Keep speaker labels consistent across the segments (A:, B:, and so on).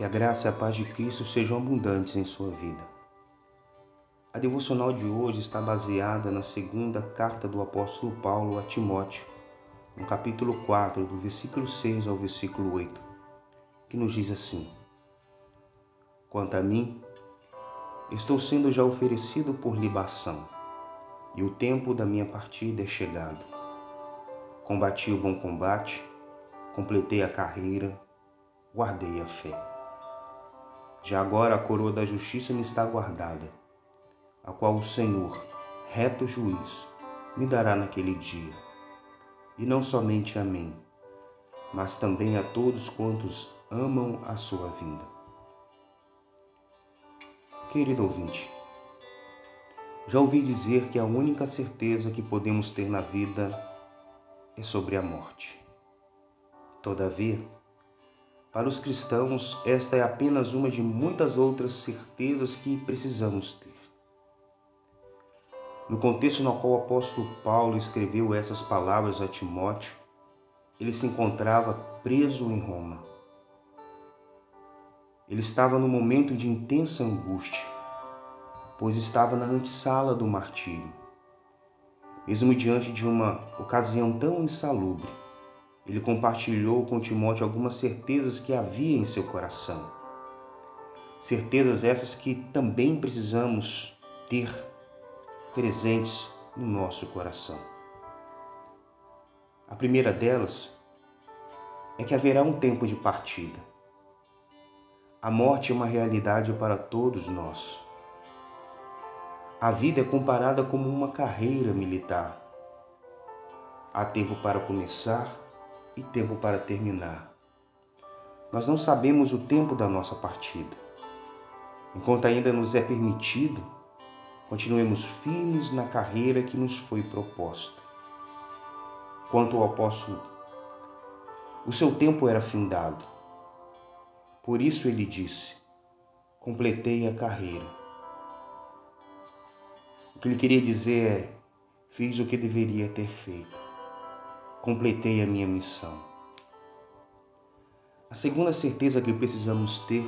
A: Que a graça e a paz de Cristo sejam abundantes em sua vida. A devocional de hoje está baseada na segunda carta do apóstolo Paulo a Timóteo, no capítulo 4, do versículo 6 ao versículo 8, que nos diz assim: Quanto a mim, estou sendo já oferecido por libação, e o tempo da minha partida é chegado. Combati o bom combate, completei a carreira, guardei a fé. Já agora a coroa da justiça me está guardada, a qual o Senhor, reto juiz, me dará naquele dia. E não somente a mim, mas também a todos quantos amam a sua vinda. Querido ouvinte, já ouvi dizer que a única certeza que podemos ter na vida é sobre a morte. Todavia, para os cristãos, esta é apenas uma de muitas outras certezas que precisamos ter. No contexto no qual o apóstolo Paulo escreveu essas palavras a Timóteo, ele se encontrava preso em Roma. Ele estava no momento de intensa angústia, pois estava na antessala do martírio. Mesmo diante de uma ocasião tão insalubre, ele compartilhou com Timóteo algumas certezas que havia em seu coração. Certezas essas que também precisamos ter presentes no nosso coração. A primeira delas é que haverá um tempo de partida. A morte é uma realidade para todos nós. A vida é comparada como uma carreira militar. Há tempo para começar e tempo para terminar. Nós não sabemos o tempo da nossa partida. Enquanto ainda nos é permitido, continuemos firmes na carreira que nos foi proposta. Quanto ao apóstolo, o seu tempo era findado. Por isso ele disse: Completei a carreira. O que ele queria dizer é: Fiz o que deveria ter feito completei a minha missão. A segunda certeza que precisamos ter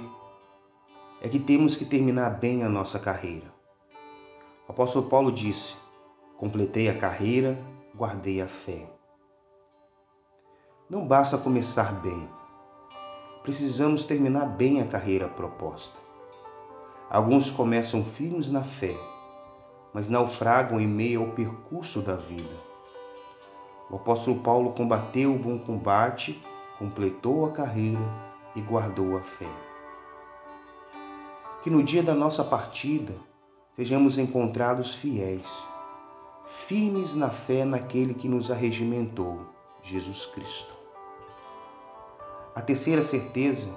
A: é que temos que terminar bem a nossa carreira. O apóstolo Paulo disse: Completei a carreira, guardei a fé. Não basta começar bem, precisamos terminar bem a carreira proposta. Alguns começam firmes na fé, mas naufragam em meio ao percurso da vida o apóstolo Paulo combateu o bom combate, completou a carreira e guardou a fé. Que no dia da nossa partida sejamos encontrados fiéis, firmes na fé naquele que nos arregimentou, Jesus Cristo. A terceira certeza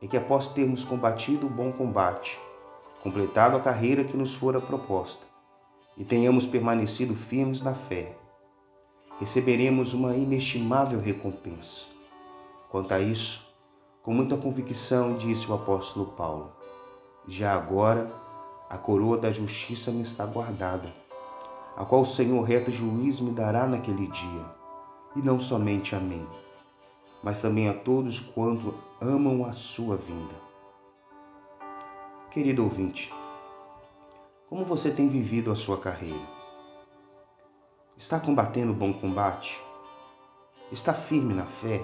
A: é que após termos combatido o bom combate, completado a carreira que nos fora proposta, e tenhamos permanecido firmes na fé, receberemos uma inestimável recompensa. Quanto a isso, com muita convicção disse o apóstolo Paulo: Já agora a coroa da justiça me está guardada, a qual o Senhor reto juiz me dará naquele dia, e não somente a mim, mas também a todos quanto amam a sua vinda. Querido ouvinte, como você tem vivido a sua carreira? Está combatendo o bom combate? Está firme na fé?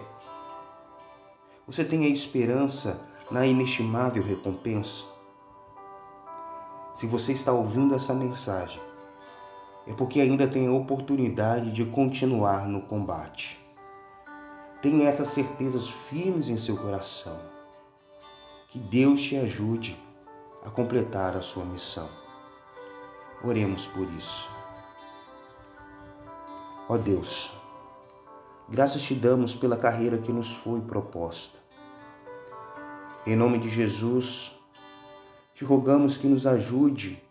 A: Você tem a esperança na inestimável recompensa? Se você está ouvindo essa mensagem, é porque ainda tem a oportunidade de continuar no combate. Tenha essas certezas firmes em seu coração. Que Deus te ajude a completar a sua missão. Oremos por isso. Ó Deus, graças te damos pela carreira que nos foi proposta. Em nome de Jesus, te rogamos que nos ajude,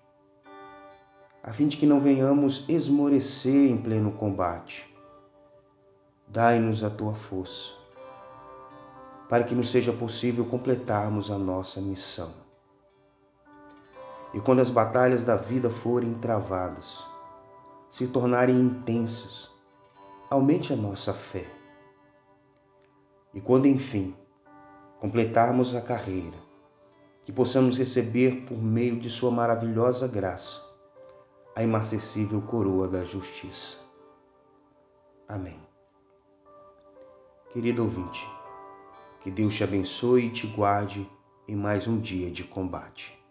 A: a fim de que não venhamos esmorecer em pleno combate. Dai-nos a tua força, para que nos seja possível completarmos a nossa missão. E quando as batalhas da vida forem travadas, se tornarem intensas, aumente a nossa fé. E quando enfim completarmos a carreira, que possamos receber por meio de Sua maravilhosa graça a imarcessível coroa da justiça. Amém. Querido ouvinte, que Deus te abençoe e te guarde em mais um dia de combate.